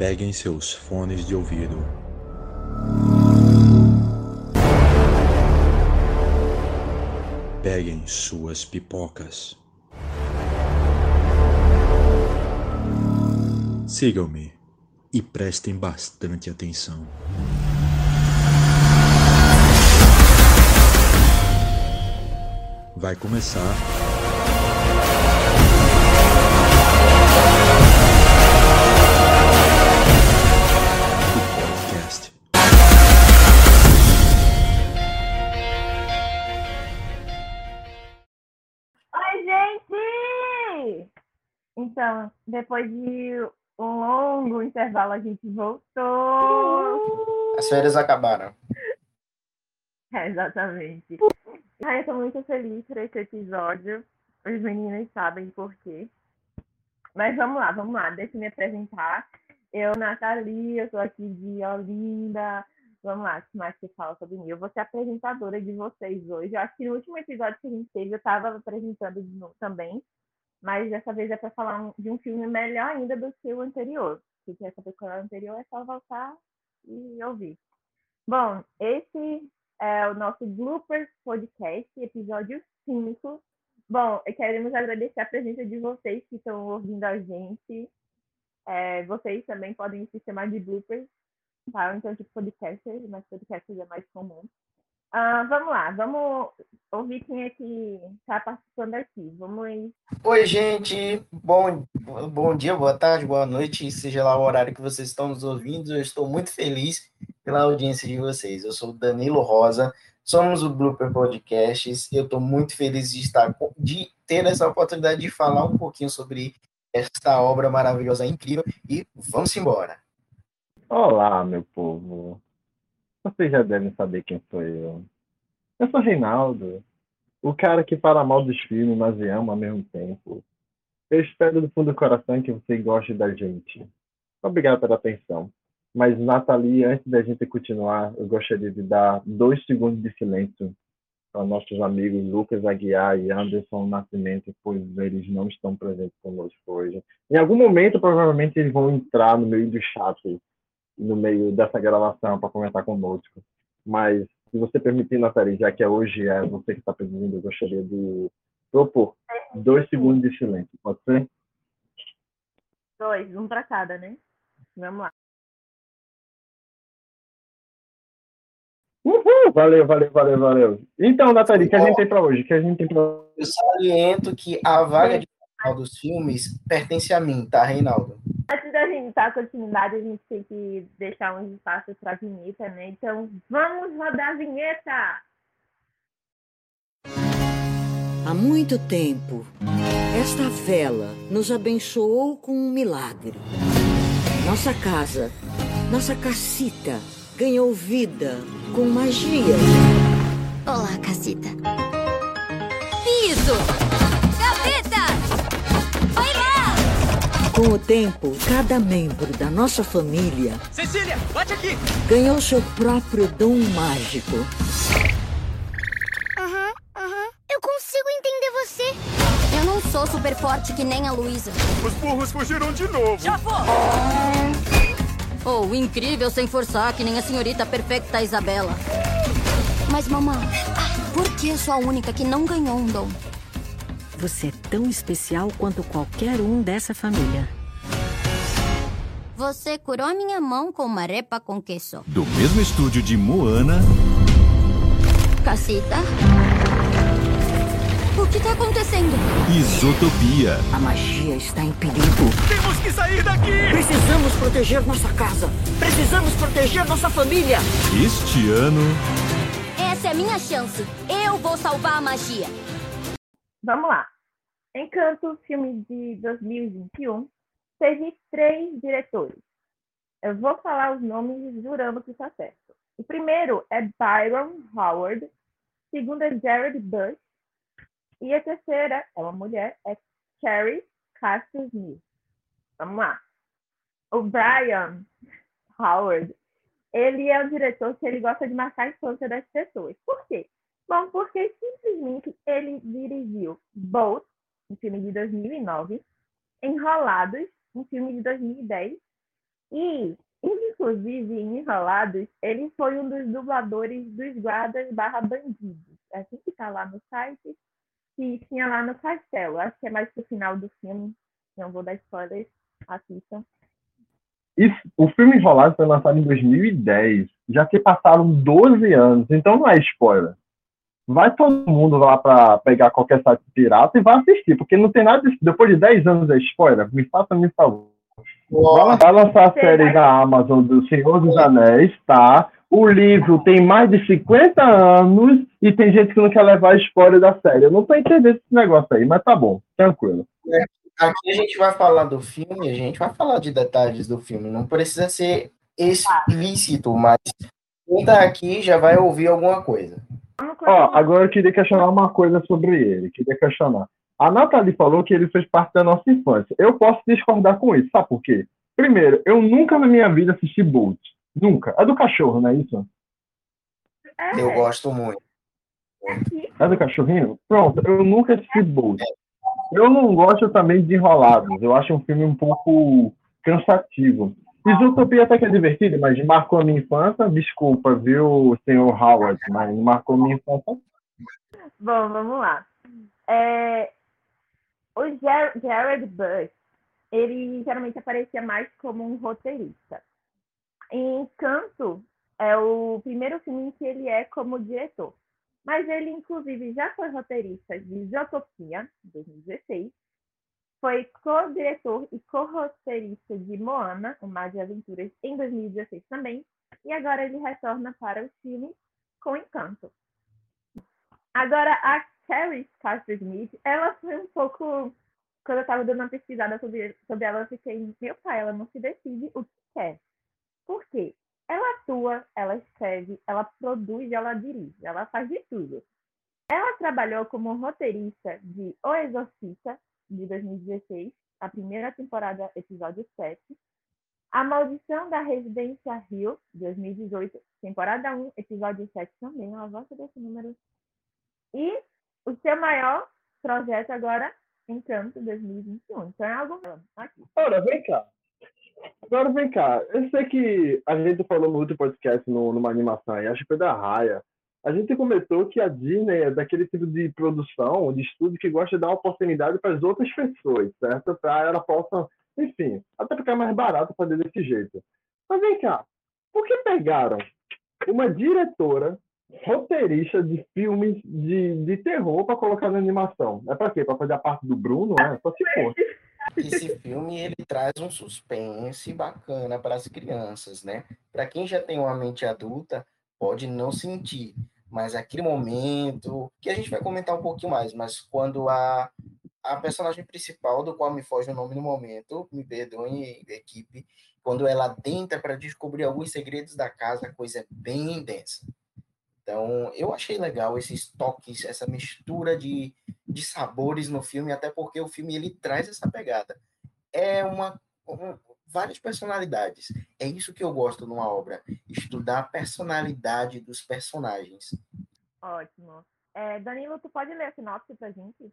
Peguem seus fones de ouvido. Peguem suas pipocas. Sigam-me e prestem bastante atenção. Vai começar. Depois de um longo intervalo, a gente voltou. As férias acabaram. É, exatamente. Ai, eu tô muito feliz por esse episódio. Os meninos sabem por quê. Mas vamos lá, vamos lá. Deixa eu me apresentar. Eu, Nathalie, eu sou aqui de Olinda. Vamos lá, o que mais que fala sobre mim? Eu vou ser apresentadora de vocês hoje. Eu acho que no último episódio que a gente teve, eu estava apresentando de novo também. Mas dessa vez é para falar de um filme melhor ainda do que o anterior. Se quer saber qual é o anterior, é só voltar e ouvir. Bom, esse é o nosso Bloopers Podcast, episódio 5. Bom, queremos agradecer a presença de vocês que estão ouvindo a gente. É, vocês também podem se chamar de bloopers, tá? Então, tipo podcasters, mas podcasters é mais comum. Ah, vamos lá, vamos ouvir quem é que está participando aqui. Vamos. Oi, gente. Bom, bom dia, boa tarde, boa noite, seja lá o horário que vocês estão nos ouvindo. Eu estou muito feliz pela audiência de vocês. Eu sou o Danilo Rosa, somos o Blooper Podcasts. Eu estou muito feliz de estar de ter essa oportunidade de falar um pouquinho sobre esta obra maravilhosa, incrível e vamos embora. Olá, meu povo. Vocês já devem saber quem sou eu. Eu sou Reinaldo, o cara que fala mal dos filmes, mas ama ao mesmo tempo. Eu espero do fundo do coração que você goste da gente. Obrigado pela atenção. Mas, Nathalie, antes da gente continuar, eu gostaria de dar dois segundos de silêncio para nossos amigos Lucas Aguiar e Anderson Nascimento, pois eles não estão presentes conosco hoje. Em algum momento, provavelmente, eles vão entrar no meio do chat no meio dessa gravação para comentar conosco. Mas, se você permitir, Nathalie, já que é hoje é você que está presidindo, eu gostaria de propor dois segundos de silêncio. Pode ser? Dois, um para cada, né? Vamos lá. Uhul! Valeu, valeu, valeu, valeu. Então, Nathalie, o que a gente tem para hoje? O que a gente tem para Eu saliento que a vaga de final dos filmes pertence a mim, tá, Reinaldo? Antes da gente dar continuidade, a gente tem que deixar um espaço para a vinheta, né? Então, vamos rodar a vinheta! Há muito tempo, esta vela nos abençoou com um milagre. Nossa casa, nossa casita, ganhou vida com magia. Olá, casita. Piso! Com o tempo, cada membro da nossa família Cecília, bate aqui! ganhou seu próprio dom mágico. Aham, aham. Eu consigo entender você. Eu não sou super forte que nem a Luísa. Os burros fugiram de novo. Já foi! Ou incrível sem forçar que nem a senhorita perfeita Isabela. Mas, mamãe, por que sou a única que não ganhou um dom? Você é tão especial quanto qualquer um dessa família. Você curou a minha mão com uma repa com queso. Do mesmo estúdio de Moana, Casita? O que tá acontecendo? Isotopia. A magia está em perigo. Temos que sair daqui! Precisamos proteger nossa casa. Precisamos proteger nossa família. Este ano, Essa é a minha chance. Eu vou salvar a magia. Vamos lá. Encanto, filme de 2021, teve três diretores. Eu vou falar os nomes jurando que está certo. O primeiro é Byron Howard, o segundo é Jared Bush, e a terceira é uma mulher, é Carrie Castro Smith. Vamos lá. O Brian Howard, ele é um diretor que ele gosta de marcar a infância das pessoas. Por quê? Bom, porque simplesmente ele dirigiu Bolt, um filme de 2009, Enrolados, um filme de 2010, E, inclusive, em Enrolados, ele foi um dos dubladores dos guardas barra bandidos. É assim que tá lá no site. Que tinha lá no castelo. Acho que é mais pro final do filme. Não vou dar spoilers. Assistam. Isso, o filme Enrolado foi lançado em 2010. Já se passaram 12 anos, então não é spoiler. Vai todo mundo lá para pegar qualquer site pirata e vai assistir, porque não tem nada. De, depois de 10 anos é spoiler. Me faça me favor. Vai lançar a série da Amazon do Senhor dos Anéis, tá? O livro tem mais de 50 anos e tem gente que não quer levar spoiler da série. Eu não tô entendendo esse negócio aí, mas tá bom, tranquilo. É, aqui a gente vai falar do filme, a gente vai falar de detalhes do filme. Não precisa ser explícito, mas quem tá aqui já vai ouvir alguma coisa. Ó, agora eu queria questionar uma coisa sobre ele. Queria questionar. A Nathalie falou que ele fez parte da nossa infância. Eu posso discordar com isso, sabe por quê? Primeiro, eu nunca na minha vida assisti Bolt. Nunca. É do cachorro, não é isso? É, Eu gosto muito. É do cachorrinho? Pronto, eu nunca assisti Bolt. Eu não gosto também de Enrolados. Eu acho um filme um pouco cansativo. Isotopia até que é divertido, mas marcou a minha infância. Desculpa, viu, senhor Howard, mas marcou minha infância. Bom, vamos lá. É, o Jar- Jared Bush, ele geralmente aparecia mais como um roteirista. Em Encanto é o primeiro filme que ele é como diretor. Mas ele, inclusive, já foi roteirista de Zootopia, 2016. Foi co-diretor e co-roteirista de Moana, O Mar de Aventuras, em 2016 também. E agora ele retorna para o filme com Encanto. Agora, a Carrie Castro Smith, ela foi um pouco. Quando eu estava dando uma pesquisada sobre, sobre ela, eu fiquei, meu pai, ela não se decide o que quer. Por quê? Ela atua, ela escreve, ela produz, ela dirige, ela faz de tudo. Ela trabalhou como roteirista de O Exorcista, de 2016, a primeira temporada, episódio 7. A Maldição da Residência Rio, de 2018, temporada 1, episódio 7 também. Ela gosta desse número. E o seu maior projeto agora, Encanto 2021. Então é algo aqui. Ora, vem cá. Agora vem cá. Eu sei que a gente falou outro podcast no, numa animação aí, acho que foi da Raya. A gente comentou que a Disney é daquele tipo de produção, de estúdio que gosta de dar oportunidade para as outras pessoas, certo? Para ela possa, enfim, até ficar mais barato fazer desse jeito. Mas vem cá, por que pegaram uma diretora roteirista de filmes de, de terror para colocar na animação? É para quê? Para fazer a parte do Bruno? É? Só se for. Esse filme ele traz um suspense bacana para as crianças, né? Para quem já tem uma mente adulta, pode não sentir, mas aquele momento que a gente vai comentar um pouquinho mais, mas quando a a personagem principal, do qual me foge o nome no momento, me perdoem, equipe, quando ela adentra para descobrir alguns segredos da casa, a coisa é bem densa. Então, eu achei legal esses toques, essa mistura de, de sabores no filme, até porque o filme ele traz essa pegada. É uma, um, várias personalidades. É isso que eu gosto numa obra, estudar a personalidade dos personagens. Ótimo. É, Danilo, tu pode ler a sinopse pra gente?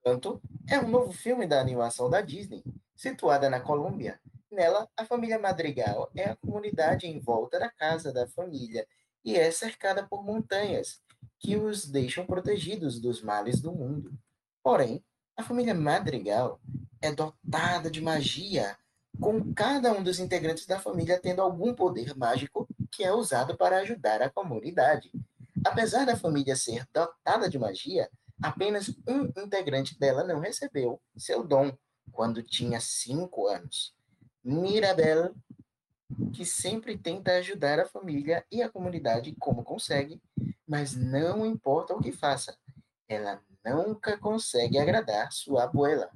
Encanto é um novo filme da animação da Disney, situada na Colômbia. Nela, a família Madrigal é a comunidade em volta da casa da família e é cercada por montanhas que os deixam protegidos dos males do mundo. Porém, a família Madrigal é dotada de magia, com cada um dos integrantes da família tendo algum poder mágico que é usado para ajudar a comunidade. Apesar da família ser dotada de magia, apenas um integrante dela não recebeu seu dom quando tinha cinco anos. Mirabel, que sempre tenta ajudar a família e a comunidade como consegue, mas não importa o que faça, ela nunca consegue agradar sua abuela.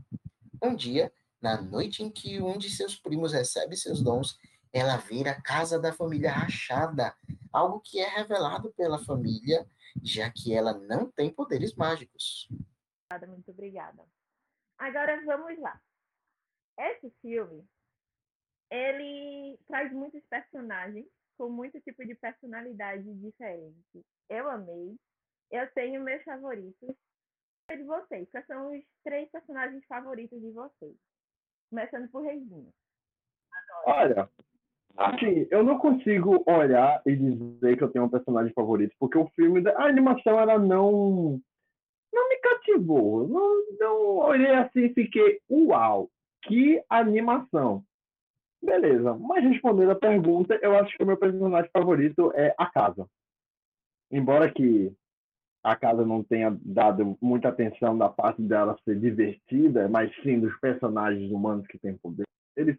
Um dia, na noite em que um de seus primos recebe seus dons, ela vira a casa da família rachada, algo que é revelado pela família já que ela não tem poderes mágicos. Muito obrigada. Agora vamos lá. Esse filme, ele traz muitos personagens com muito tipo de personalidade diferente. Eu amei. Eu tenho meus favoritos. E de vocês, quais são os três personagens favoritos de vocês? Começando por Regina. Olha, assim, eu não consigo olhar e dizer que eu tenho um personagem favorito, porque o filme, a animação, ela não não me cativou. Não, não olhei assim e fiquei, uau, que animação. Beleza, mas respondendo a pergunta, eu acho que o meu personagem favorito é a casa. Embora que a casa não tenha dado muita atenção da parte dela ser divertida, mas sim dos personagens humanos que têm poder. Eles,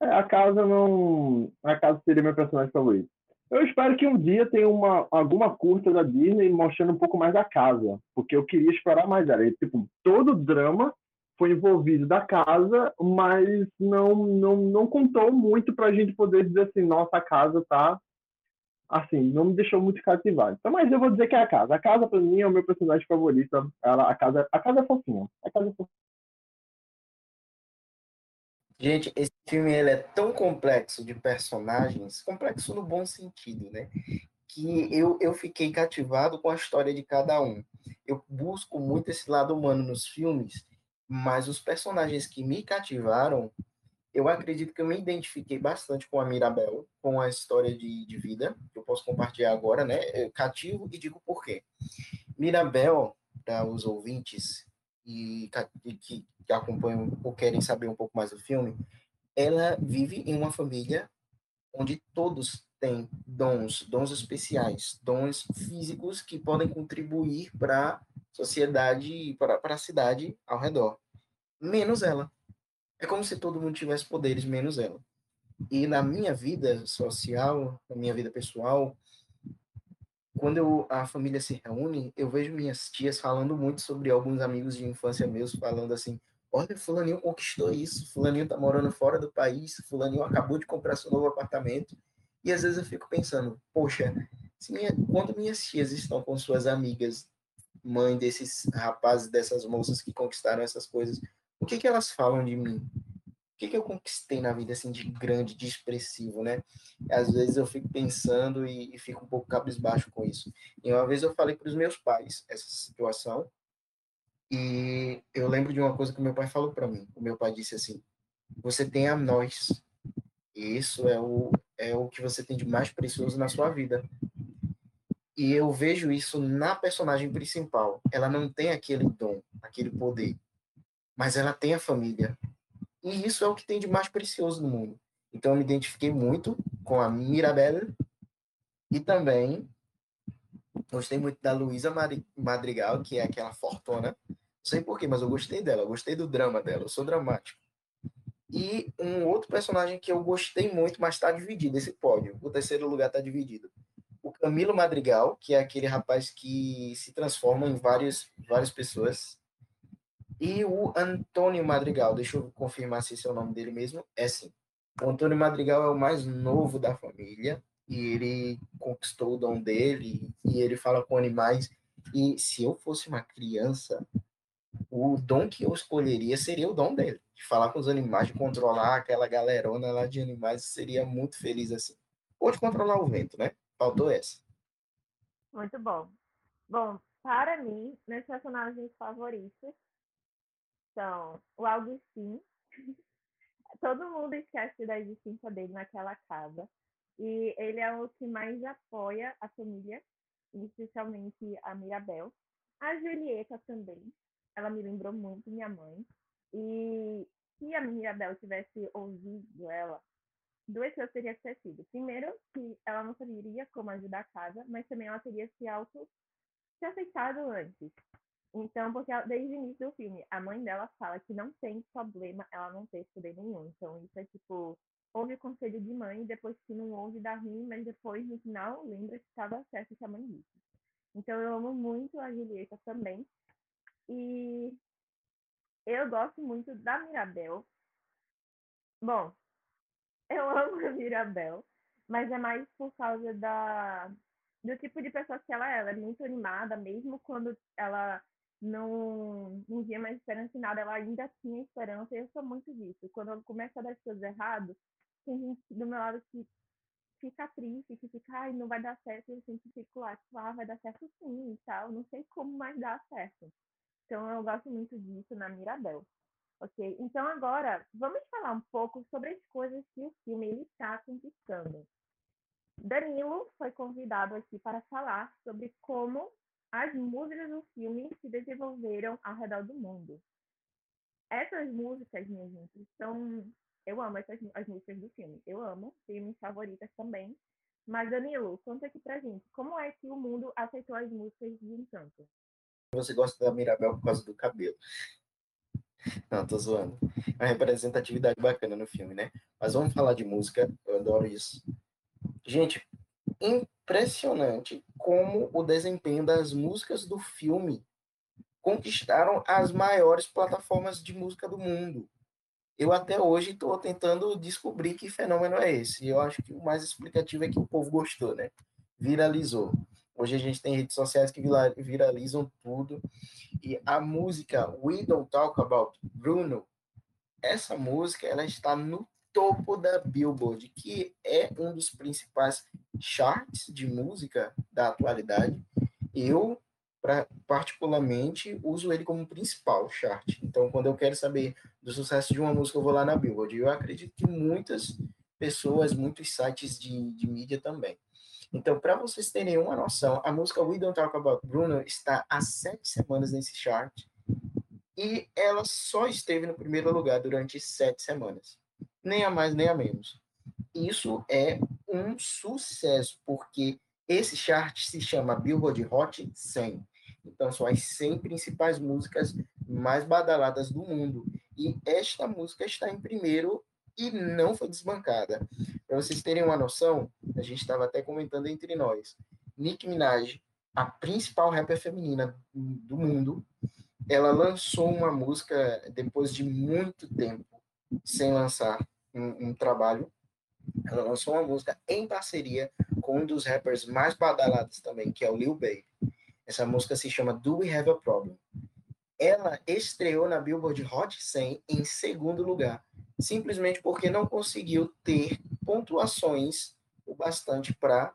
é, a casa não. A casa seria meu personagem favorito. Eu espero que um dia tenha uma, alguma curta da Disney mostrando um pouco mais da casa, porque eu queria explorar mais ela. E, tipo, todo o drama foi envolvido da casa, mas não, não, não contou muito para a gente poder dizer assim, nossa, a casa tá assim, não me deixou muito cativado. Então, mas eu vou dizer que é a casa. A casa, para mim, é o meu personagem favorito. Ela, a, casa, a casa é fofinha. A casa é fofinha. Gente, esse filme ele é tão complexo de personagens, complexo no bom sentido, né? Que eu, eu fiquei cativado com a história de cada um. Eu busco muito esse lado humano nos filmes, mas os personagens que me cativaram, eu acredito que eu me identifiquei bastante com a Mirabel, com a história de, de vida, que eu posso compartilhar agora, né? Eu cativo e digo por quê. Mirabel, para os ouvintes e, e que que acompanham ou querem saber um pouco mais do filme, ela vive em uma família onde todos têm dons, dons especiais, dons físicos que podem contribuir para a sociedade, para a cidade ao redor, menos ela. É como se todo mundo tivesse poderes, menos ela. E na minha vida social, na minha vida pessoal, quando eu, a família se reúne, eu vejo minhas tias falando muito sobre alguns amigos de infância meus, falando assim: olha, fulaninho conquistou isso, fulaninho tá morando fora do país, fulaninho acabou de comprar seu novo apartamento. E às vezes eu fico pensando, poxa, minha, quando minhas tias estão com suas amigas, mãe desses rapazes, dessas moças que conquistaram essas coisas, o que que elas falam de mim? O que que eu conquistei na vida assim de grande, de expressivo, né? Às vezes eu fico pensando e, e fico um pouco cabisbaixo com isso. E uma vez eu falei para os meus pais essa situação, e eu lembro de uma coisa que meu pai falou para mim. O meu pai disse assim: "Você tem a nós. Isso é o é o que você tem de mais precioso na sua vida." E eu vejo isso na personagem principal. Ela não tem aquele dom, aquele poder, mas ela tem a família. E isso é o que tem de mais precioso no mundo. Então eu me identifiquei muito com a Mirabelle e também gostei muito da Luísa Madrigal, que é aquela fortuna sei porquê, mas eu gostei dela, eu gostei do drama dela, eu sou dramático. E um outro personagem que eu gostei muito, mas está dividido esse pódio. O terceiro lugar está dividido. O Camilo Madrigal, que é aquele rapaz que se transforma em várias, várias pessoas. E o Antônio Madrigal, deixa eu confirmar se esse é o nome dele mesmo. É sim. O Antônio Madrigal é o mais novo da família e ele conquistou o dom dele e ele fala com animais. E se eu fosse uma criança, o dom que eu escolheria seria o dom dele, de falar com os animais, de controlar aquela galerona lá de animais, seria muito feliz assim. Ou de controlar o vento, né? Faltou essa. Muito bom. Bom, para mim, meus personagens favoritos são o Augustin. Todo mundo esquece da existência dele naquela casa. E ele é o que mais apoia a família, especialmente a Mirabel. A Julieta também, ela me lembrou muito minha mãe. E se a Mirabel tivesse ouvido ela, duas coisas teriam acontecido. Primeiro, que ela não saberia como ajudar a casa, mas também ela teria se auto se aceitado antes. Então, porque desde o início do filme, a mãe dela fala que não tem problema ela não ter poder nenhum. Então, isso é tipo, houve conselho de mãe, depois que não houve, dá ruim, mas depois, no final, lembra que estava certo o que a mãe disse. Então, eu amo muito a Julieta também. E eu gosto muito da Mirabel. Bom, eu amo a Mirabel, mas é mais por causa da, do tipo de pessoa que ela é. Ela é muito animada, mesmo quando ela não, não via mais esperança em nada, ela ainda tinha esperança. E eu sou muito disso. Quando começa a dar as coisas erradas, tem gente do meu lado que fica triste, que fica, ai, não vai dar certo. E eu sempre fico lá, tipo, ah, vai dar certo sim e tal. Não sei como mais dar certo. Então eu gosto muito disso na Mirabel. Ok? Então agora vamos falar um pouco sobre as coisas que o filme está conquistando. Danilo foi convidado aqui para falar sobre como as músicas do filme se desenvolveram ao redor do mundo. Essas músicas, minha gente, são. Eu amo essas as músicas do filme. Eu amo, tenho minhas favoritas também. Mas, Danilo, conta aqui pra gente, como é que o mundo aceitou as músicas de Encanto? Você gosta da Mirabel por causa do cabelo. Não, tô zoando. É uma representatividade bacana no filme, né? Mas vamos falar de música, eu adoro isso. Gente, impressionante como o desempenho das músicas do filme conquistaram as maiores plataformas de música do mundo. Eu até hoje estou tentando descobrir que fenômeno é esse. Eu acho que o mais explicativo é que o povo gostou, né? Viralizou. Hoje a gente tem redes sociais que viralizam tudo. E a música We Don't Talk About Bruno, essa música, ela está no topo da Billboard, que é um dos principais charts de música da atualidade. Eu, pra, particularmente, uso ele como principal chart. Então, quando eu quero saber do sucesso de uma música, eu vou lá na Billboard. Eu acredito que muitas pessoas, muitos sites de, de mídia também. Então, para vocês terem uma noção, a música We Don't Talk About Bruno está há sete semanas nesse chart e ela só esteve no primeiro lugar durante sete semanas nem a mais nem a menos. Isso é um sucesso, porque esse chart se chama Billboard Hot 100. Então, são as 100 principais músicas mais badaladas do mundo. E esta música está em primeiro e não foi desbancada. Para vocês terem uma noção, a gente estava até comentando entre nós. Nicki Minaj, a principal rapper feminina do mundo, ela lançou uma música depois de muito tempo sem lançar um, um trabalho. Ela lançou uma música em parceria com um dos rappers mais badalados também, que é o Lil Baby. Essa música se chama Do We Have a Problem? Ela estreou na Billboard Hot 100 em segundo lugar, simplesmente porque não conseguiu ter pontuações o bastante para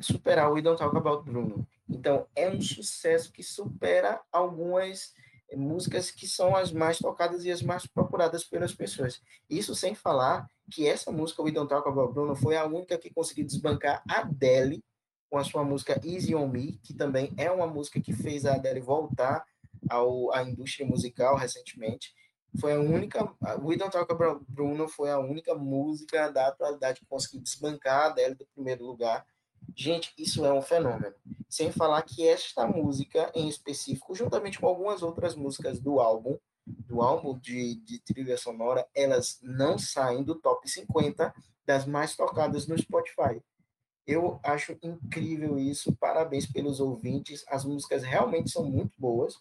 superar o We Don't Talk About Bruno. Então, é um sucesso que supera algumas músicas que são as mais tocadas e as mais procuradas pelas pessoas. Isso sem falar que essa música, We Don't Talk About Bruno, foi a única que conseguiu desbancar a Adele com a sua música Easy On Me, que também é uma música que fez a Adele voltar ao, à indústria musical recentemente. Foi a única, We Don't Talk About Bruno foi a única música da atualidade que conseguiu desbancar a Adele do primeiro lugar Gente, isso é um fenômeno. Sem falar que esta música em específico, juntamente com algumas outras músicas do álbum, do álbum de, de trilha sonora, elas não saem do top 50 das mais tocadas no Spotify. Eu acho incrível isso. Parabéns pelos ouvintes. As músicas realmente são muito boas.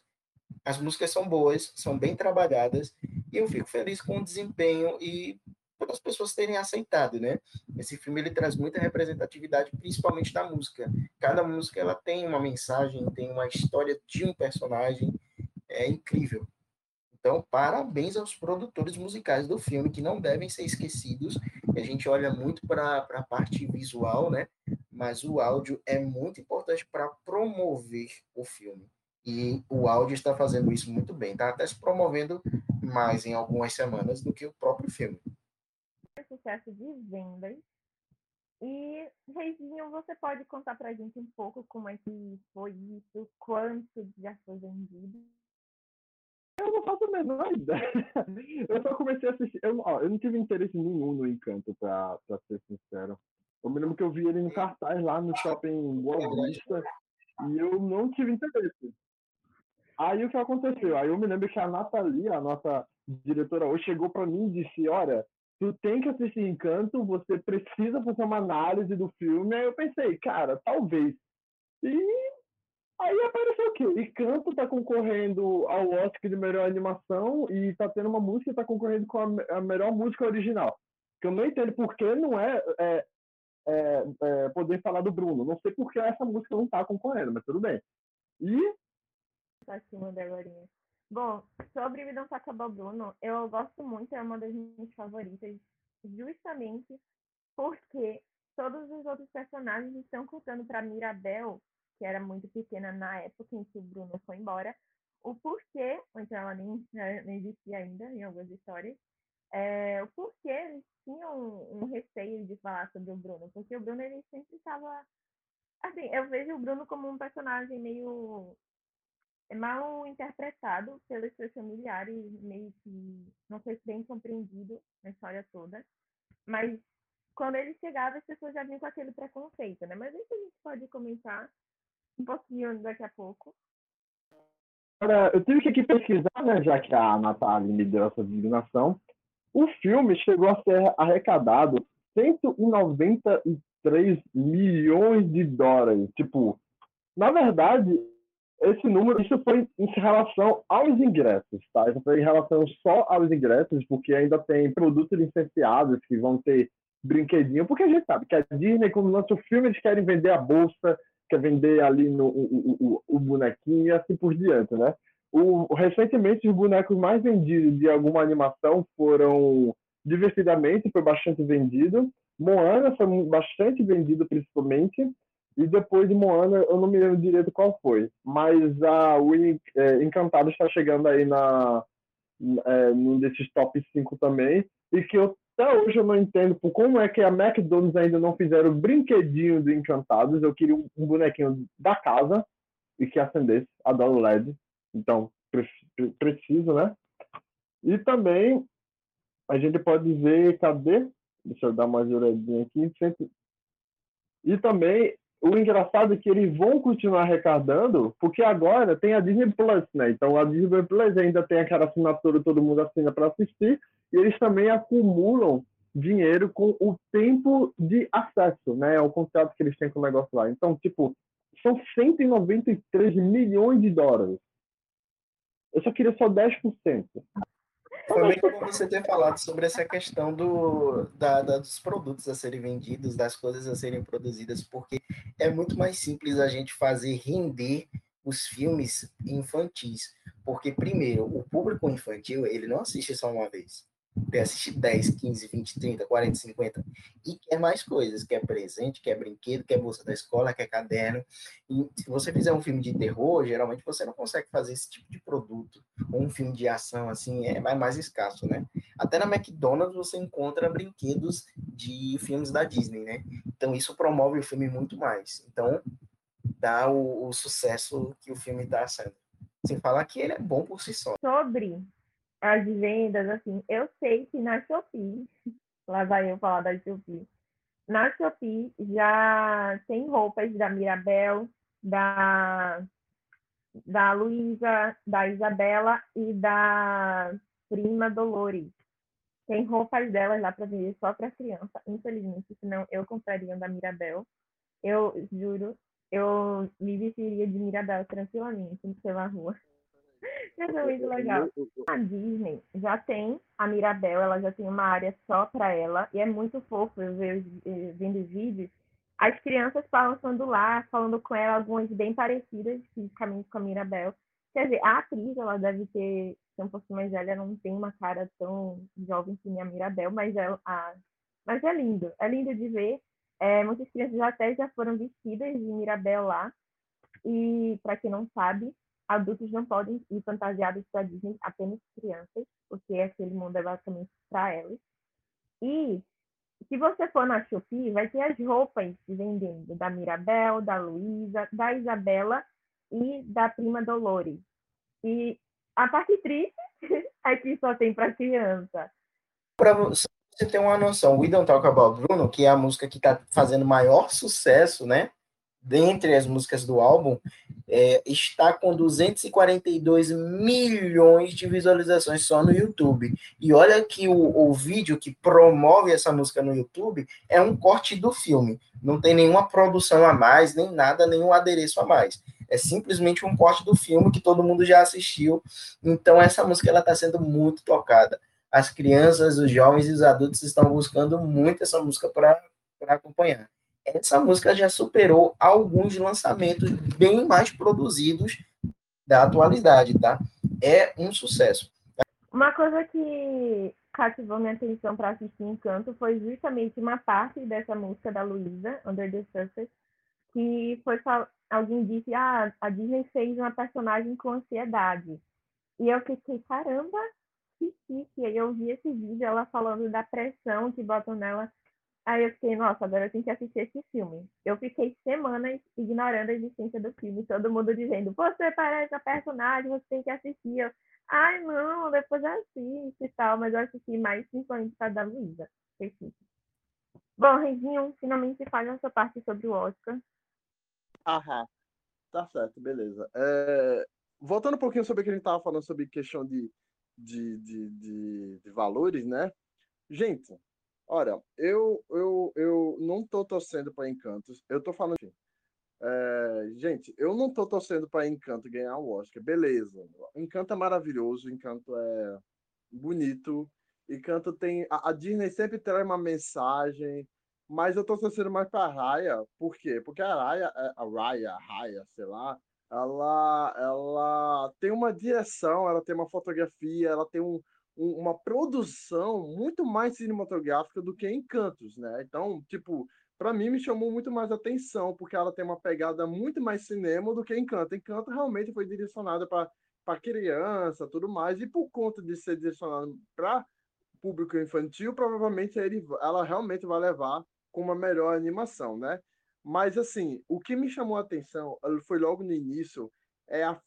As músicas são boas, são bem trabalhadas. E eu fico feliz com o desempenho e as pessoas terem aceitado, né? Esse filme ele traz muita representatividade, principalmente da música. Cada música ela tem uma mensagem, tem uma história de um personagem, é incrível. Então, parabéns aos produtores musicais do filme, que não devem ser esquecidos. A gente olha muito para a parte visual, né? Mas o áudio é muito importante para promover o filme. E o áudio está fazendo isso muito bem. Está até se promovendo mais em algumas semanas do que o próprio filme sucesso de vendas. E, Reizinho, você pode contar para a gente um pouco como é que foi isso, quanto já foi vendido? Eu não faço a menor ideia. Eu só comecei a assistir. Eu, ó, eu não tive interesse nenhum no Encanto, para ser sincero. Eu me lembro que eu vi ele no cartaz lá no shopping Boa Vista e eu não tive interesse. Aí o que aconteceu? Aí eu me lembro que a Nathalie, a nossa diretora hoje, chegou para mim e disse: Olha, tu tem que assistir Encanto, você precisa fazer uma análise do filme. Aí eu pensei, cara, talvez. E aí apareceu o quê? Encanto tá concorrendo ao Oscar de melhor animação e tá tendo uma música que tá concorrendo com a, a melhor música original. Que eu não entendo por que não é, é, é, é poder falar do Bruno. Não sei por que essa música não tá concorrendo, mas tudo bem. E. Tá acima da Glorinha. Bom, sobre Me Não Acabou Bruno, eu gosto muito, é uma das minhas favoritas, justamente porque todos os outros personagens estão contando para Mirabel, que era muito pequena na época em que o Bruno foi embora, o porquê, então ela nem, nem existia ainda em algumas histórias, é, o porquê eles tinham um, um receio de falar sobre o Bruno, porque o Bruno ele sempre estava. Assim, eu vejo o Bruno como um personagem meio mal interpretado pelos seus familiares, meio que não foi bem compreendido na história toda. Mas quando ele chegava, as pessoas já vinham com aquele preconceito, né? Mas isso a gente pode comentar um pouquinho daqui a pouco. Agora, eu tive que aqui pesquisar, né, já que a Natália me deu essa designação. O filme chegou a ser arrecadado 193 milhões de dólares. Tipo, na verdade, esse número, isso foi em relação aos ingressos, tá? Isso foi em relação só aos ingressos, porque ainda tem produtos licenciados que vão ter brinquedinho, porque a gente sabe que a Disney, quando lança o filme, eles querem vender a bolsa, quer vender ali no, o, o, o bonequinho e assim por diante, né? O, recentemente, os bonecos mais vendidos de alguma animação foram Divertidamente, foi bastante vendido. Moana foi bastante vendido, principalmente. E depois de Moana, eu não me lembro direito qual foi. Mas a o é, Encantado está chegando aí na, é, num desses top 5 também. E que eu, até hoje eu não entendo por como é que a McDonald's ainda não fizeram o brinquedinho do Encantados. Eu queria um, bonequinho da casa e que acendesse. Adoro LED. Então, preciso, né? E também a gente pode ver, cadê? Deixa eu dar uma olhadinha aqui. E também, o engraçado é que eles vão continuar arrecadando, porque agora tem a Disney Plus, né? Então a Disney Plus ainda tem aquela assinatura, todo mundo assina para assistir, e eles também acumulam dinheiro com o tempo de acesso, né? É o contrato que eles têm com o negócio lá. Então, tipo, são 193 milhões de dólares. Eu só queria só 10%. Foi muito bom você ter falado sobre essa questão do, da, da, dos produtos a serem vendidos, das coisas a serem produzidas, porque é muito mais simples a gente fazer render os filmes infantis. Porque, primeiro, o público infantil, ele não assiste só uma vez quer assistir 10, 15, 20, 30, 40, 50 e quer mais coisas, quer presente, quer brinquedo, quer bolsa da escola, quer caderno. E se você fizer um filme de terror, geralmente você não consegue fazer esse tipo de produto. Ou um filme de ação, assim, é mais escasso, né? Até na McDonald's você encontra brinquedos de filmes da Disney, né? Então isso promove o filme muito mais. Então dá o, o sucesso que o filme está sendo. Sem falar que ele é bom por si só. Sobre as vendas, assim, eu sei que na Shopee, lá vai eu falar da Shopee, na Shopee já tem roupas da Mirabel, da, da Luísa, da Isabela e da prima Dolores. Tem roupas delas lá para vender só para criança. Infelizmente, senão eu compraria da Mirabel. Eu juro, eu me vestiria de Mirabel tranquilamente pela rua. Isso é muito legal. A Disney já tem a Mirabel, ela já tem uma área só para ela, e é muito fofo eu ver, eh, vendo vídeos. As crianças balançando lá, falando com ela, algumas bem parecidas fisicamente com a Mirabel. Quer dizer, a atriz, ela deve ter, ser um pouquinho mais velha, não tem uma cara tão jovem que a Mirabel, mas é, a, mas é lindo, é lindo de ver. É, muitas crianças até já foram vestidas de Mirabel lá. E, para quem não sabe, adultos não podem ir fantasiados para Disney, apenas crianças, porque aquele mundo é basicamente para elas. E se você for na Shopee, vai ter as roupas vendendo da Mirabel, da Luísa, da Isabela e da prima Dolores. E a parte triste é que só tem para criança. Para você ter uma noção, We Don't Talk About Bruno, que é a música que está fazendo maior sucesso, né? Dentre as músicas do álbum, é, está com 242 milhões de visualizações só no YouTube. E olha que o, o vídeo que promove essa música no YouTube é um corte do filme. Não tem nenhuma produção a mais, nem nada, nenhum adereço a mais. É simplesmente um corte do filme que todo mundo já assistiu. Então essa música ela está sendo muito tocada. As crianças, os jovens e os adultos estão buscando muito essa música para acompanhar essa música já superou alguns lançamentos bem mais produzidos da atualidade, tá? É um sucesso. Uma coisa que cativou minha atenção para assistir Encanto foi justamente uma parte dessa música da Luísa, Under the Surface, que foi alguém disse, ah, a Disney fez uma personagem com ansiedade. E eu fiquei, caramba, que chique. Aí eu vi esse vídeo, ela falando da pressão que botam nela. Aí eu fiquei, nossa, agora eu tenho que assistir esse filme. Eu fiquei semanas ignorando a existência do filme, todo mundo dizendo, você parece a personagem, você tem que assistir. Eu, Ai, não, depois eu assisto e tal, mas eu assisti mais principalmente por causa da Luísa. Bom, Reginho, finalmente fale a sua parte sobre o Oscar. Aham. Tá certo, beleza. É, voltando um pouquinho sobre o que a gente tava falando sobre questão de, de, de, de, de valores, né? Gente, olha, eu, eu, eu não tô torcendo para Encantos. Eu tô falando assim. é, gente, eu não tô torcendo para Encanto ganhar o Oscar. Beleza. Encanto é maravilhoso, Encanto é bonito. Encanto tem. A, a Disney sempre traz uma mensagem. Mas eu tô torcendo mais pra Raya, por quê? Porque a Raya, é- a Raya, a Raya, sei lá, ela, ela tem uma direção, ela tem uma fotografia, ela tem um- uma produção muito mais cinematográfica do que Encantos, né? Então, tipo, pra mim me chamou muito mais atenção, porque ela tem uma pegada muito mais cinema do que Encanto. Encanto realmente foi direcionada para para criança, tudo mais, e por conta de ser direcionado para público infantil, provavelmente ele, ela realmente vai levar com uma melhor animação, né? Mas assim, o que me chamou a atenção eh, foi logo no início é a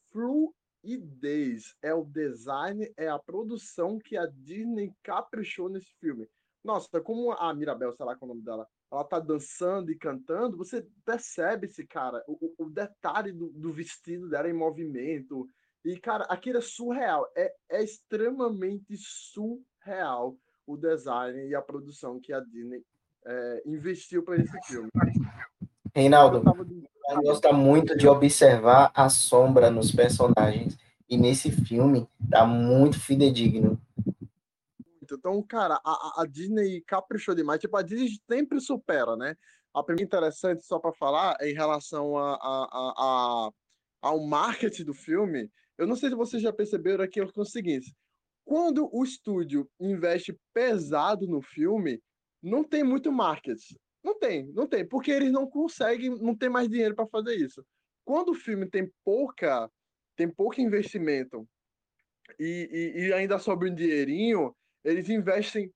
fluidez, é o design, é a produção que a Disney caprichou nesse filme. Nossa, como a Mirabel, sei lá qual é o nome dela, ela tá dançando e cantando, você percebe esse cara, o, o- detalhe do, do vestido dela em movimento. E, cara, aquilo é surreal. É, é extremamente surreal o design e a produção que a Disney é, investiu para esse filme. Reinaldo, Eu tava eu gosto muito de observar a sombra nos personagens. E nesse filme tá muito fidedigno. Então, cara, a, a- Disney caprichou demais. Tipo, a Disney sempre supera, né? A primeira interessante, só para falar, é em relação a, a, a- ao marketing do filme. Eu não sei se vocês já perceberam aqui é o seguinte: quando o estúdio investe pesado no filme, não tem muito marketing. Não tem, não tem, porque eles não conseguem, não tem mais dinheiro para fazer isso. Quando o filme tem pouca, tem pouco investimento e, e, e ainda sobra um dinheirinho, eles investem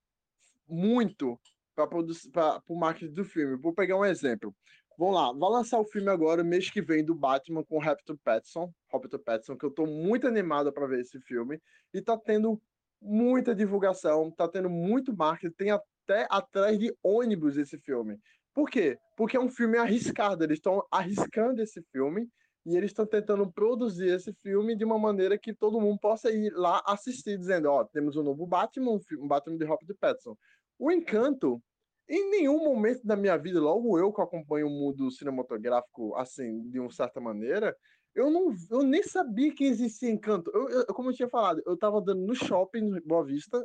muito para o marketing do filme. Vou pegar um exemplo. Vamos lá, vai lançar o filme agora, mês que vem, do Batman com o Robert Pattinson, Robert Pattinson, que eu estou muito animado para ver esse filme. E tá tendo muita divulgação, tá tendo muito marketing, tem até atrás de ônibus esse filme. Por quê? Porque é um filme arriscado, eles estão arriscando esse filme e eles estão tentando produzir esse filme de uma maneira que todo mundo possa ir lá assistir, dizendo, ó, temos um novo Batman, um, filme, um Batman de Robert Pattinson. O Encanto, em nenhum momento da minha vida, logo eu que acompanho o mundo cinematográfico, assim, de uma certa maneira, eu não, eu nem sabia que existia Encanto. Eu, eu, como eu tinha falado, eu tava dando no shopping, no Boa Vista,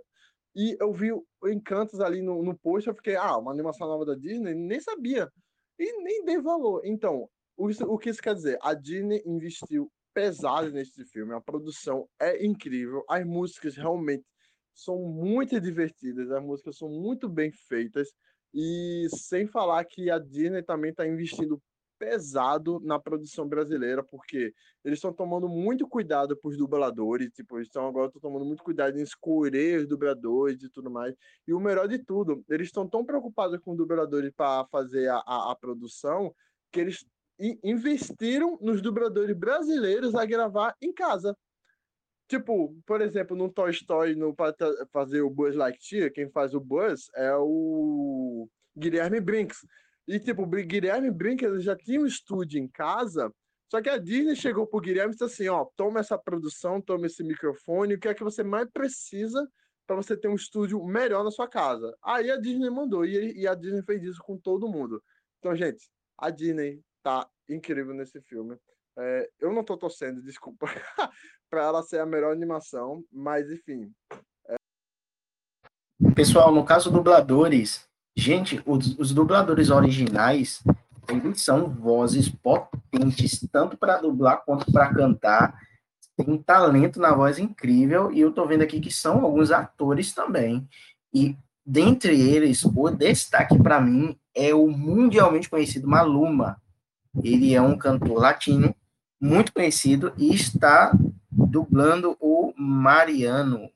e eu vi Encantos ali no, no post, eu fiquei, ah, uma animação nova da Disney, nem sabia. E nem dei valor. Então, o, o que isso quer dizer? A Disney investiu pesado nesse filme, a produção é incrível, as músicas realmente são muito divertidas, as músicas são muito bem feitas, e sem falar que a Disney também está investindo pesado na produção brasileira, porque eles estão tomando muito cuidado com os dubladores, tipo, eles estão agora tomando muito cuidado em escolher os dubladores e tudo mais. E o melhor de tudo, eles estão tão preocupados com os dubladores para fazer a, a, a, produção que eles investiram nos dubladores brasileiros a gravar em casa. Tipo, por exemplo, no Toy Story, no, para fazer o Buzz Lightyear, quem faz o Buzz é o Guilherme Brinks. E, tipo, o Guilherme Brinks já tinha um estúdio em casa, só que a Disney chegou pro Guilherme e disse assim, ó, toma essa produção, toma esse microfone, o que é que você mais precisa para você ter um estúdio melhor na sua casa. Aí a Disney mandou, e, e a Disney fez isso com todo mundo. Então, gente, a Disney tá incrível nesse filme. É, eu não tô torcendo, desculpa, para ela ser a melhor animação, mas enfim. Pessoal, no caso dubladores, gente, os, os dubladores originais eles são vozes potentes, tanto para dublar quanto para cantar. Tem um talento na voz incrível, e eu tô vendo aqui que são alguns atores também. E dentre eles, o destaque para mim é o mundialmente conhecido Maluma. Ele é um cantor latino muito conhecido e está dublando o Mariano.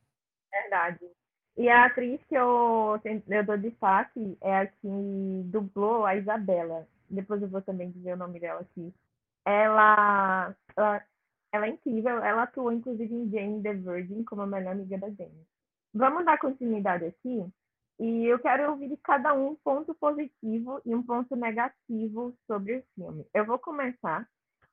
Verdade. E a atriz que eu, eu dou destaque é a que dublou a Isabela. Depois eu vou também dizer o nome dela aqui. Ela, ela, ela é incrível. Ela atuou, inclusive, em Jane the Virgin como a melhor amiga da Jane. Vamos dar continuidade aqui. E eu quero ouvir de cada um um ponto positivo e um ponto negativo sobre o filme. Eu vou começar.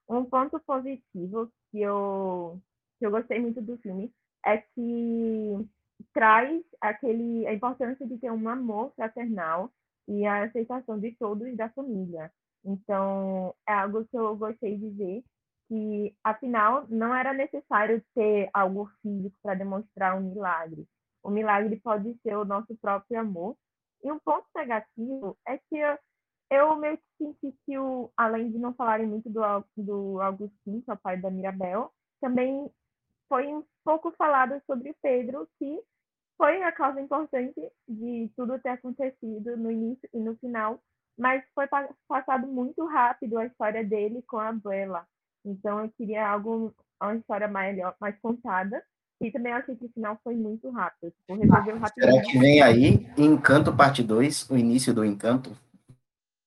Um ponto positivo que eu, que eu gostei muito do filme é que traz aquele, a importância de ter um amor fraternal e a aceitação de todos da família. Então, é algo que eu gostei de ver, que, afinal, não era necessário ter algo físico para demonstrar um milagre. O milagre pode ser o nosso próprio amor. E um ponto negativo é que eu, eu meio que senti que, o, além de não falarem muito do, do Agostinho, que é o pai da Mirabel, também foi um pouco falado sobre o Pedro, que foi a causa importante de tudo ter acontecido no início e no final, mas foi passado muito rápido a história dele com a Abuela. Então eu queria algo, uma história melhor, mais contada. E também achei que o final foi muito rápido. Tipo, resolveu rapidinho. Será que vem aí Encanto Parte 2, o início do Encanto?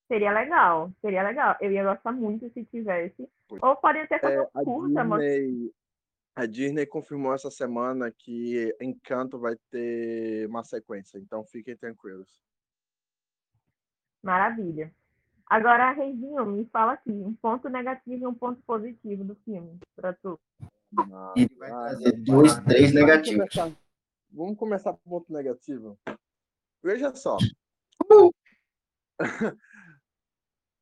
Seria legal, seria legal. Eu ia gostar muito se tivesse. Ou podem até fazer É, um curta, mas Disney, a Disney confirmou essa semana que Encanto vai ter uma sequência, então fiquem tranquilos. maravilha. Agora, Reizinho, me fala aqui, um ponto negativo e um ponto positivo do filme, pra tu. Ele vai trazer dois, três Vamos negativos. começar, vamos começar com o ponto negativo. Veja só.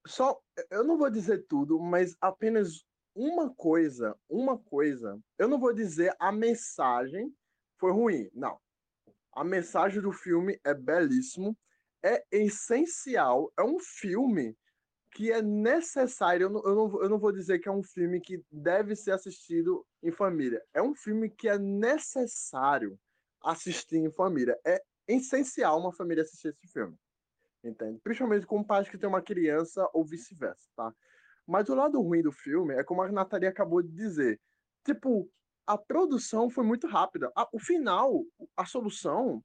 Só, eu não vou dizer tudo, mas apenas uma coisa, uma coisa. Eu não vou dizer a mensagem foi ruim, não. A mensagem do filme é belíssimo, é essencial, é um filme que é necessário. Eu não, eu, não, eu não vou dizer que é um filme que deve ser assistido em família. É um filme que é necessário assistir em família. É essencial uma família assistir esse filme. Entende? Principalmente com pais que têm uma criança ou vice-versa, tá? Mas o lado ruim do filme é como a Nathalie acabou de dizer. Tipo, a produção foi muito rápida. A- o final, a solução,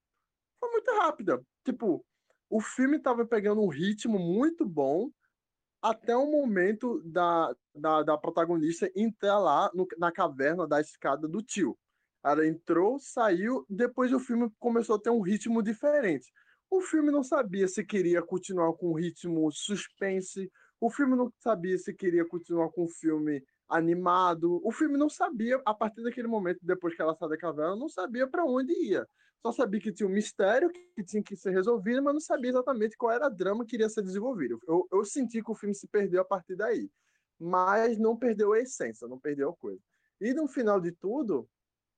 foi muito rápida. Tipo, o filme estava pegando um ritmo muito bom até o momento da, da, da protagonista entrar lá no- na caverna da escada do tio. Ela entrou, saiu, depois o filme começou a ter um ritmo diferente. O filme não sabia se queria continuar com um ritmo suspense, o filme não sabia se queria continuar com um filme animado, o filme não sabia, a partir daquele momento, depois que ela saiu da caverna, não sabia para onde ia. Só sabia que tinha um mistério que tinha que ser resolvido, mas não sabia exatamente qual era a drama que iria ser desenvolvido. Eu, eu senti que o filme se perdeu a partir daí. Mas não perdeu a essência, não perdeu a coisa. E no final de tudo,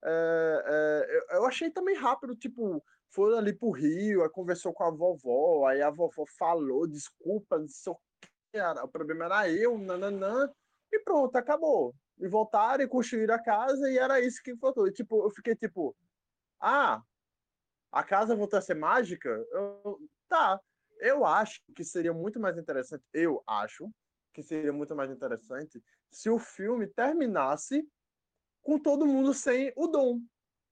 é, é, eu- achei também rápido, tipo, foram ali pro Rio, aí conversou com a vovó, aí a vovó falou, desculpa, não sei o era, o problema era eu, nananã, e pronto, acabou. E voltaram e construíram a casa e era isso que faltou. E, tipo, eu fiquei tipo, ah, a casa voltou a ser mágica? Eu- tá. Eu acho que seria muito mais interessante, eu acho que seria muito mais interessante se o filme terminasse com todo mundo sem o dom,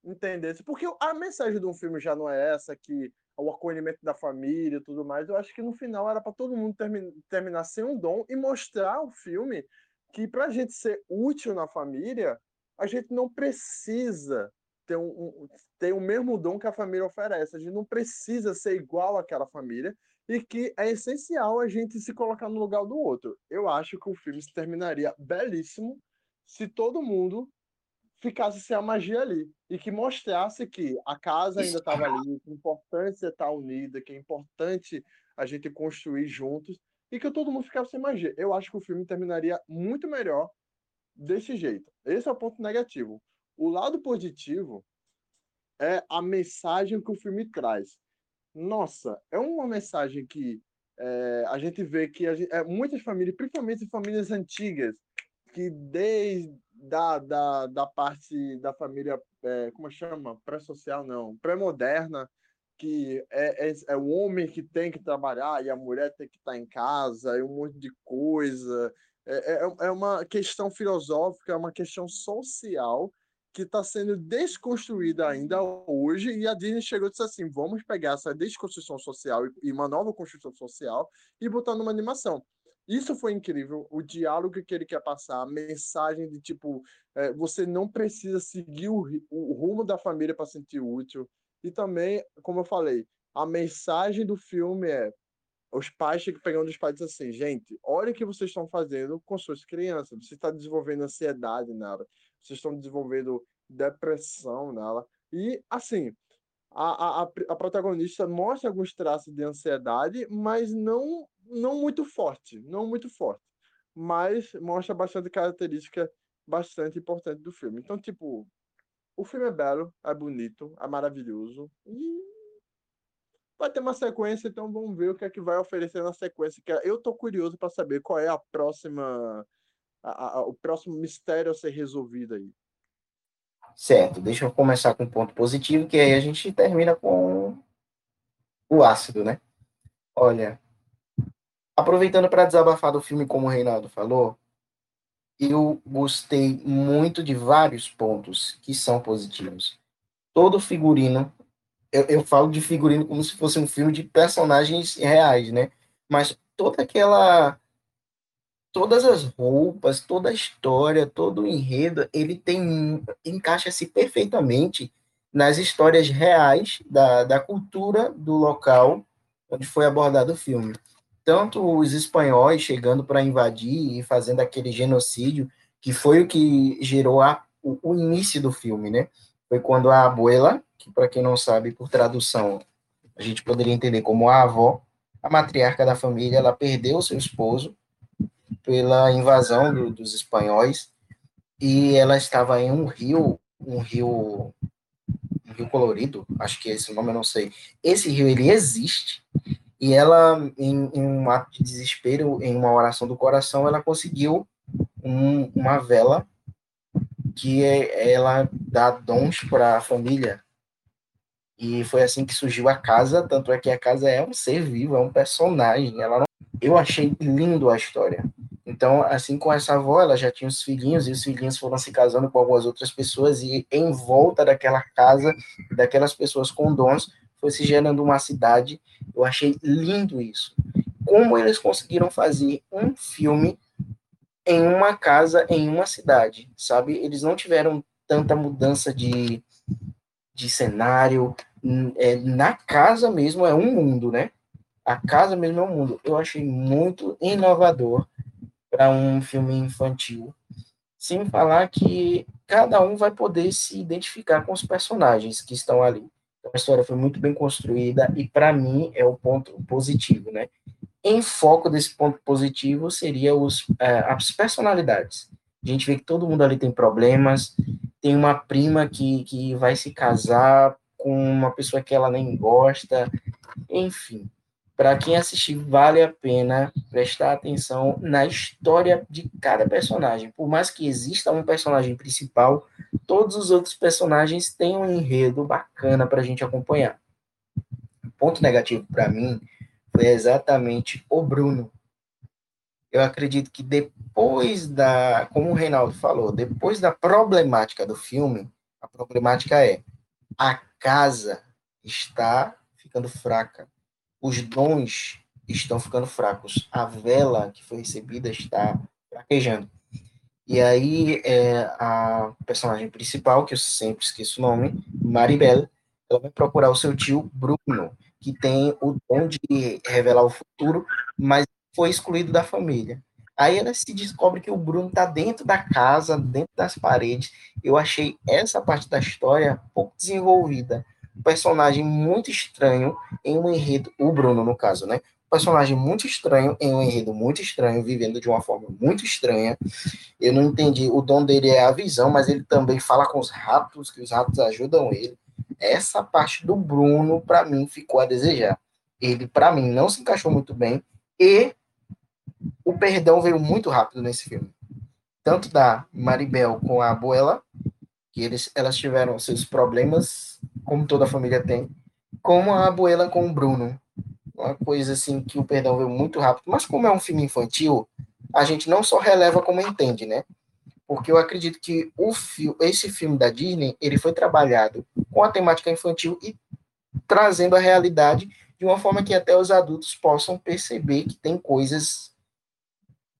entendesse? Porque a mensagem de um filme já não é essa que o acolhimento da família e tudo mais. Eu acho que no final era para todo mundo termi- terminar sem um dom e mostrar o filme que para a gente ser útil na família, a gente não precisa ter, um, um- ter o mesmo dom que a família oferece. A gente não precisa ser igual àquela família e que é essencial a gente se colocar no lugar do outro. Eu acho que o filme se terminaria belíssimo se todo mundo ficasse sem a magia ali e que mostrasse que a casa ainda estava ali, que é importante estar unida, que é importante a gente construir juntos e que todo mundo ficava sem magia. Eu acho que o filme terminaria muito melhor desse jeito. Esse é o ponto negativo. O lado positivo é a mensagem que o filme traz. Nossa, é uma mensagem que é, a gente vê que a gente- é, muitas famílias, principalmente famílias antigas, que desde da, da, da parte da família, é, como chama? Pré-social, não, pré-moderna, que é, é, é o homem que tem que trabalhar e a mulher tem que estar em casa, e um monte de coisa, É, é, é uma questão filosófica, é uma questão social que está sendo desconstruída ainda hoje, e a Disney chegou e disse assim: vamos pegar essa desconstrução social e uma nova construção social e botar numa animação. Isso foi incrível, o diálogo que ele quer passar, a mensagem de tipo, é, você não precisa seguir o, o rumo da família para sentir útil. E também, como eu falei, a mensagem do filme é os pais ficam pegando os pais e assim, gente, olha o que vocês estão fazendo com suas crianças. Você está desenvolvendo ansiedade nela, vocês estão desenvolvendo depressão nela. E, assim, a, a, a protagonista mostra alguns traços de ansiedade, mas não, não muito forte, não muito forte. Mas mostra bastante característica bastante importante do filme. Então, tipo, o filme é belo, é bonito, é maravilhoso e vai ter uma sequência, então vamos ver o que é que vai oferecer na sequência. Que é, eu tô curioso para saber qual é a próxima, a, a, o próximo mistério a ser resolvido aí. Certo, deixa eu começar com um ponto positivo, que aí a gente termina com o ácido, né? Olha, aproveitando para desabafar do filme, como o Reinaldo falou, eu gostei muito de vários pontos que são positivos. Todo figurino eu, eu falo de figurino como se fosse um filme de personagens reais, né? Mas toda aquela todas as roupas, toda a história, todo o enredo, ele tem encaixa-se perfeitamente nas histórias reais da, da cultura do local onde foi abordado o filme. Tanto os espanhóis chegando para invadir e fazendo aquele genocídio, que foi o que gerou a, o, o início do filme, né? Foi quando a abuela que para quem não sabe, por tradução, a gente poderia entender como a avó, a matriarca da família, ela perdeu seu esposo pela invasão do, dos espanhóis e ela estava em um rio, um rio, um rio colorido, acho que é esse nome, eu não sei. Esse rio ele existe e ela, em, em um ato de desespero, em uma oração do coração, ela conseguiu um, uma vela que é, ela dá dons para a família e foi assim que surgiu a casa, tanto é que a casa é um ser vivo, é um personagem. Ela não... Eu achei lindo a história. Então, assim com essa avó, ela já tinha os filhinhos, e os filhinhos foram se casando com algumas outras pessoas, e em volta daquela casa, daquelas pessoas com dons, foi se gerando uma cidade. Eu achei lindo isso. Como eles conseguiram fazer um filme em uma casa, em uma cidade, sabe? Eles não tiveram tanta mudança de, de cenário, é, na casa mesmo é um mundo, né? A casa mesmo é um mundo. Eu achei muito inovador para um filme infantil, sem falar que cada um vai poder se identificar com os personagens que estão ali. Então, a história foi muito bem construída e para mim é o ponto positivo, né? Em foco desse ponto positivo seria os, é, as personalidades. A gente vê que todo mundo ali tem problemas, tem uma prima que, que vai se casar com uma pessoa que ela nem gosta, enfim. Para quem assistir, vale a pena prestar atenção na história de cada personagem. Por mais que exista um personagem principal, todos os outros personagens têm um enredo bacana para a gente acompanhar. O ponto negativo para mim foi exatamente o Bruno. Eu acredito que depois da, como o Reinaldo falou, depois da problemática do filme, a problemática é a casa está ficando fraca. Os dons estão ficando fracos. A vela que foi recebida está fraquejando. E aí, é, a personagem principal, que eu sempre esqueço o nome, Maribel, ela vai procurar o seu tio Bruno, que tem o dom de revelar o futuro, mas foi excluído da família. Aí ela se descobre que o Bruno está dentro da casa, dentro das paredes. Eu achei essa parte da história pouco desenvolvida. Um personagem muito estranho em um enredo, o Bruno no caso, né? Personagem muito estranho em um enredo muito estranho, vivendo de uma forma muito estranha. Eu não entendi. O dom dele é a visão, mas ele também fala com os ratos, que os ratos ajudam ele. Essa parte do Bruno, para mim, ficou a desejar. Ele, para mim, não se encaixou muito bem. E o perdão veio muito rápido nesse filme. Tanto da Maribel com a Abuela, que eles, elas tiveram seus problemas, como toda família tem, como a Abuela com o Bruno. Uma coisa assim que o perdão veio muito rápido. Mas como é um filme infantil, a gente não só releva como entende, né? Porque eu acredito que o fi esse filme da Disney, ele foi trabalhado com a temática infantil e trazendo a realidade de uma forma que até os adultos possam perceber que tem coisas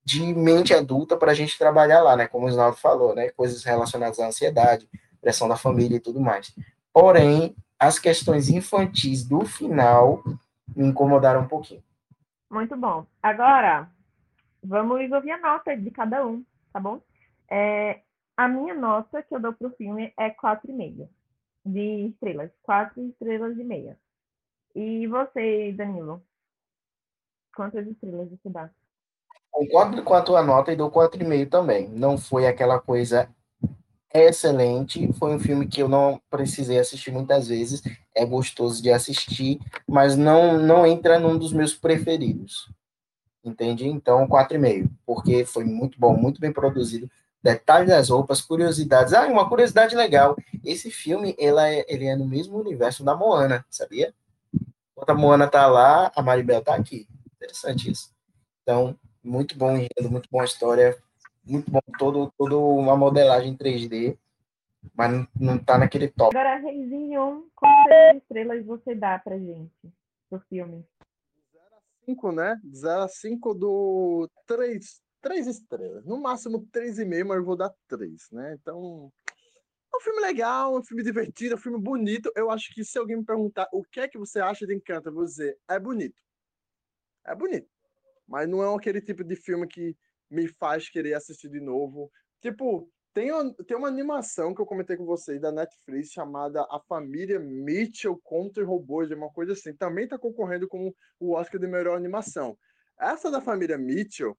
de mente adulta para a gente trabalhar lá, né? Como o Isnaldo falou, né? Coisas relacionadas à ansiedade, pressão da família e tudo mais. Porém, as questões infantis do final me incomodaram um pouquinho. Muito bom. Agora, vamos ouvir a nota de cada um, tá bom? É, a minha nota que eu dou pro filme é 4,5 de estrelas. 4 estrelas e meia. E você, Danilo? Quantas estrelas você dá? Concordo com a tua nota e dou 4,5 também. Não foi aquela coisa excelente. Foi um filme que eu não precisei assistir muitas vezes. É gostoso de assistir, mas não, não entra num dos meus preferidos. Entende? Então, 4,5. Porque foi muito bom, muito bem produzido. Detalhes das roupas, curiosidades. Ah, uma curiosidade legal. Esse filme, ela é, ele é no mesmo universo da Moana, sabia? Enquanto a Moana tá lá, a Maribel tá aqui. Interessante isso. Então, muito bom muito boa história, muito bom todo, todo uma modelagem 3D, mas não, tá naquele top. Agora, Reizinho, quantas estrelas você dá pra gente pro filme? 0 a 5, né? 0 a 5 do 3, 3 estrelas. No máximo 3,5, mas eu vou dar 3, né? Então, é um filme legal, um filme divertido, um filme bonito. Eu acho que se alguém me perguntar o que é que você acha de Encanto, eu vou dizer, é bonito. É bonito. Mas não é aquele tipo de filme que me faz querer assistir de novo. Tipo, tem tem uma animação que eu comentei com vocês da Netflix chamada A Família Mitchell contra Robôs, uma coisa assim. Também está concorrendo com o Oscar de melhor animação. Essa da família Mitchell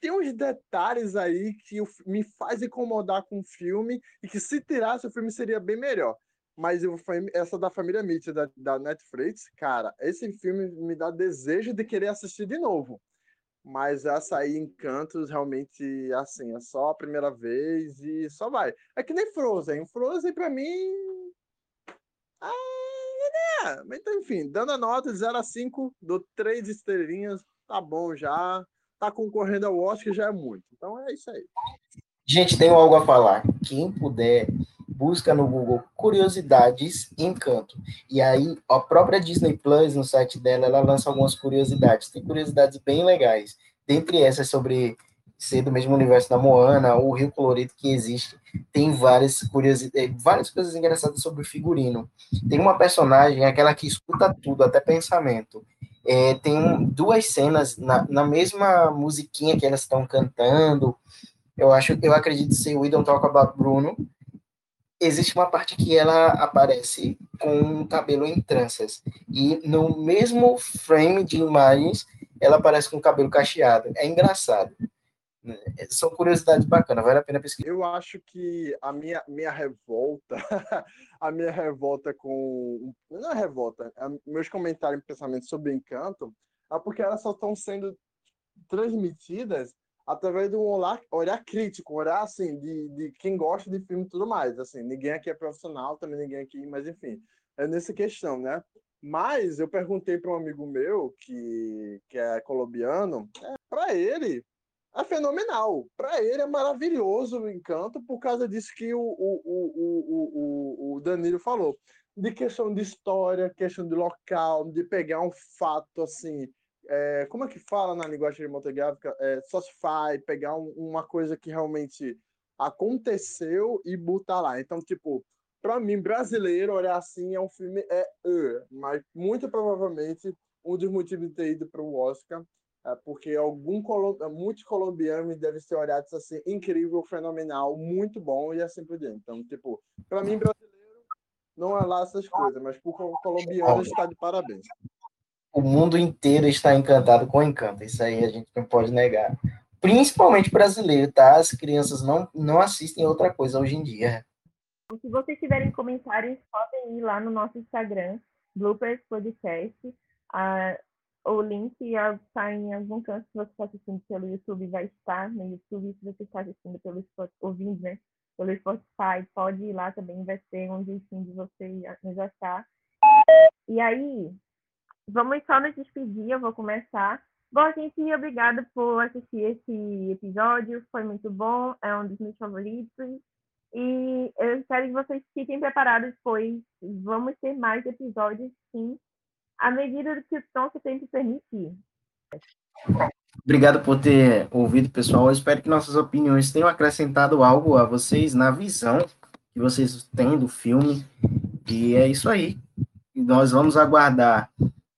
tem uns detalhes aí que me faz incomodar com o filme e que se tirasse o filme seria bem melhor. Mas eu, essa da família Mitchell da, da Netflix, cara, esse filme me dá desejo de querer assistir de novo. Mas essa aí, Encantos, realmente, assim, é só a primeira vez e só vai. É que nem Frozen. Frozen, pra mim. Ah, é, né? Então, enfim, dando a nota de 0 a 5, dou 3 estrelinhas, tá bom já. Tá concorrendo ao Oscar já é muito. Então é isso aí. Gente, tenho algo a falar. Quem puder, busca no Google curiosidades Encanto. E aí, a própria Disney Plus, no site dela, ela lança algumas curiosidades. Tem curiosidades bem legais. Dentre essas sobre ser do mesmo universo da Moana, o Rio Colorido que existe. Tem várias curiosidades, eh, várias coisas engraçadas sobre o figurino. Tem uma personagem, aquela que escuta tudo, até pensamento. É, tem duas cenas na, na mesma musiquinha que elas estão cantando. Eu acho, eu acredito ser We Don't Talk About Bruno, existe uma parte que ela aparece com o cabelo em tranças. E no mesmo frame de imagens, ela aparece com o cabelo cacheado. É engraçado. São curiosidades bacanas, vale a pena pesquisar. Eu acho que a minha, minha revolta, a minha revolta com. Não é revolta, é meus comentários e pensamentos sobre Encanto, é porque elas só estão sendo transmitidas através de um olhar, olhar crítico, olhar assim, de, de quem gosta de filme e tudo mais. Assim, ninguém aqui é profissional, também ninguém aqui, mas enfim, é nessa questão, né? Mas eu perguntei para um amigo meu que, que é colombiano, é, para ele é fenomenal. Para ele é maravilhoso o encanto por causa disso que o, o, o, o, o Danilo falou. De questão de história, questão de local, de pegar um fato assim é, como é que fala na linguagem cinematográfica? É, socify, pegar um, uma coisa que realmente aconteceu e botar lá. Então, tipo, para mim, brasileiro, olhar assim, é um filme é uh, mas muito provavelmente um dos motivos de ter ido para o Oscar é porque algum muitos colombianos devem ser olhados assim, incrível, fenomenal, muito bom e assim por diante. Então, tipo, para mim, brasileiro, não é lá essas coisas, mas por colombiano está de parabéns o mundo inteiro está encantado com o encanto. Isso aí a gente não pode negar. Principalmente brasileiro, tá? As crianças não, não assistem outra coisa hoje em dia. Se vocês tiverem comentários, podem ir lá no nosso Instagram, Bloopers Podcast. Ah, o link está em algum canto se você está assistindo pelo YouTube, vai estar no YouTube. Se você está assistindo pelo Spotify, ouvindo, né? Pelo Spotify, pode ir lá também, vai ser um jeitinho de você nos achar. E aí, Vamos só nos despedir, eu vou começar Bom, gente, obrigada por assistir esse episódio. Foi muito bom, é um dos meus favoritos. E eu espero que vocês fiquem preparados, pois vamos ter mais episódios, sim, à medida que o nosso tempo permitir. Obrigado por ter ouvido, pessoal. Eu espero que nossas opiniões tenham acrescentado algo a vocês na visão que vocês têm do filme. E é isso aí. Nós vamos aguardar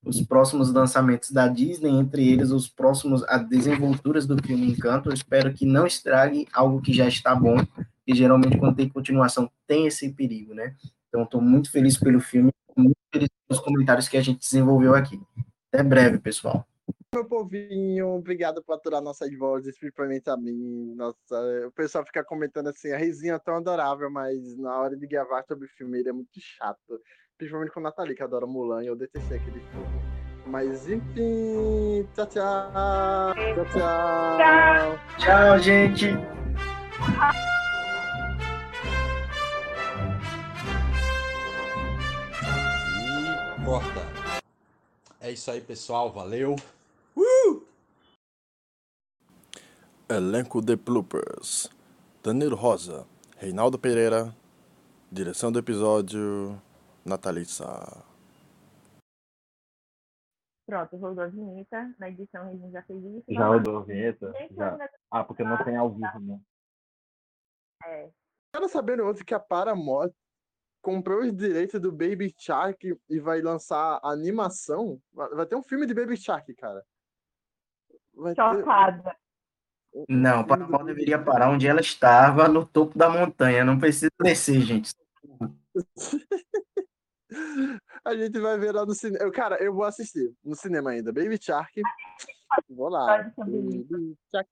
os próximos lançamentos da Disney, entre eles os próximos a desenvolturas do filme Encanto. Eu espero que não estrague algo que já está bom, e geralmente quando tem continuação tem esse perigo, né? Então estou muito feliz pelo filme, muito feliz pelos comentários que a gente desenvolveu aqui. Até breve, pessoal. Meu povinho, obrigado por aturar nossas vozes, principalmente a mim. Nossa, o pessoal fica comentando assim, a risinha é tão adorável, mas na hora de gravar sobre o filme ele é muito chato. Principalmente com a Nathalie, que adora Mulan, e eu detestei aquele filme. Mas enfim, tchau, tchau. Tchau, tchau. Tchau, tchau gente. E corta. É isso aí, pessoal. Valeu. Uh! Elenco de bloopers: Danilo Rosa, Reinaldo Pereira, direção do episódio, Natalissa. Pronto, rodou a vinheta. Na edição a gente já fez isso. Já rodou a vinheta? Já. Ah, porque não tem ao vivo, né? É. Quero saber outro que a Paramount comprou os direitos do Baby Shark e vai lançar animação. Vai ter um filme de Baby Shark, cara. Vai Chocada. Ter... Não, o Paramount deveria parar onde ela estava, no topo da montanha. Não precisa descer, gente. A gente vai ver lá no cinema. Cara, eu vou assistir no cinema ainda. Baby Shark. Vou lá. Baby Shark.